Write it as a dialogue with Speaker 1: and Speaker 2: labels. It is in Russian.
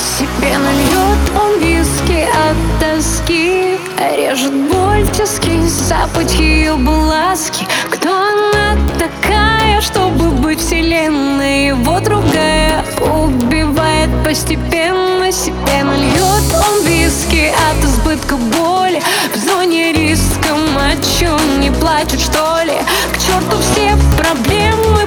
Speaker 1: Себе нальет он виски от тоски Режет боль тиски, запах ее бласки Кто она такая, чтобы быть вселенной? Его другая убивает постепенно. Себе нальет он виски от избытка боли. В зоне риска мочу, не плачут что ли? К черту все проблемы,